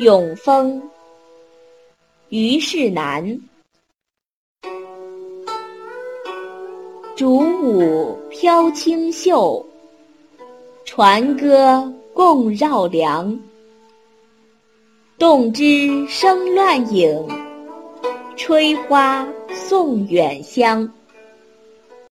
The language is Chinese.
永丰，虞世南。竹舞飘清秀，船歌共绕梁。动枝生乱影，吹花送远香。